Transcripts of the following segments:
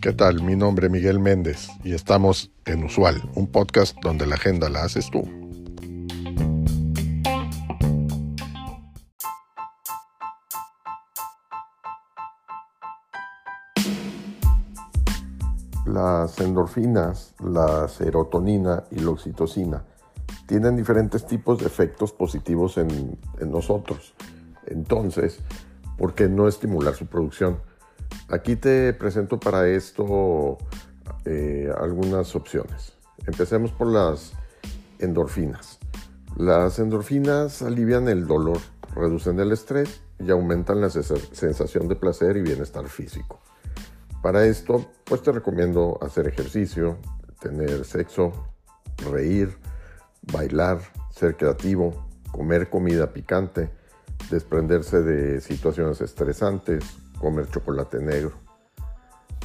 ¿Qué tal? Mi nombre es Miguel Méndez y estamos en Usual, un podcast donde la agenda la haces tú. Las endorfinas, la serotonina y la oxitocina tienen diferentes tipos de efectos positivos en, nosotros. Entonces, ¿por qué no estimular su producción? Aquí te presento para esto eh, algunas opciones. Empecemos por las endorfinas. Las endorfinas alivian el dolor, reducen el estrés y aumentan la sensación de placer y bienestar físico. Para esto, pues te recomiendo hacer ejercicio, tener sexo, reír, bailar, ser creativo, comer comida picante, desprenderse de situaciones estresantes, comer chocolate negro.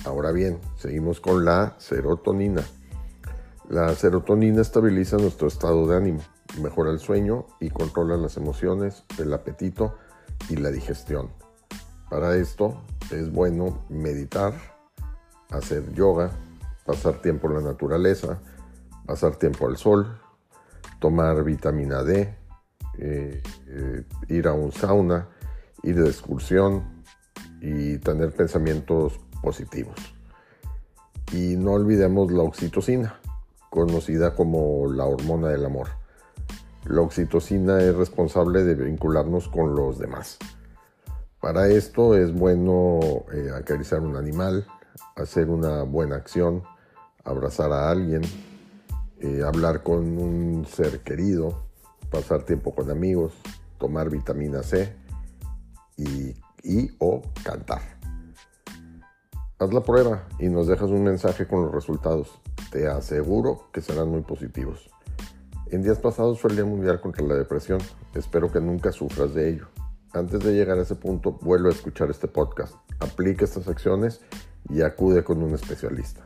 Ahora bien, seguimos con la serotonina. La serotonina estabiliza nuestro estado de ánimo, mejora el sueño y controla las emociones, el apetito y la digestión. Para esto es bueno meditar, hacer yoga, pasar tiempo en la naturaleza, pasar tiempo al sol, tomar vitamina D, eh, eh, ir a un sauna, ir de excursión y tener pensamientos positivos. Y no olvidemos la oxitocina, conocida como la hormona del amor. La oxitocina es responsable de vincularnos con los demás. Para esto es bueno eh, acariciar un animal, hacer una buena acción, abrazar a alguien, hablar con un ser querido, pasar tiempo con amigos, tomar vitamina C y, o cantar. Haz la prueba y nos dejas un mensaje con los resultados. Te aseguro que serán muy positivos. En días pasados fue el Día Mundial contra la Depresión. Espero que nunca sufras de ello. Antes de llegar a ese punto, vuelve a escuchar este podcast. Aplica estas acciones y acude con un especialista.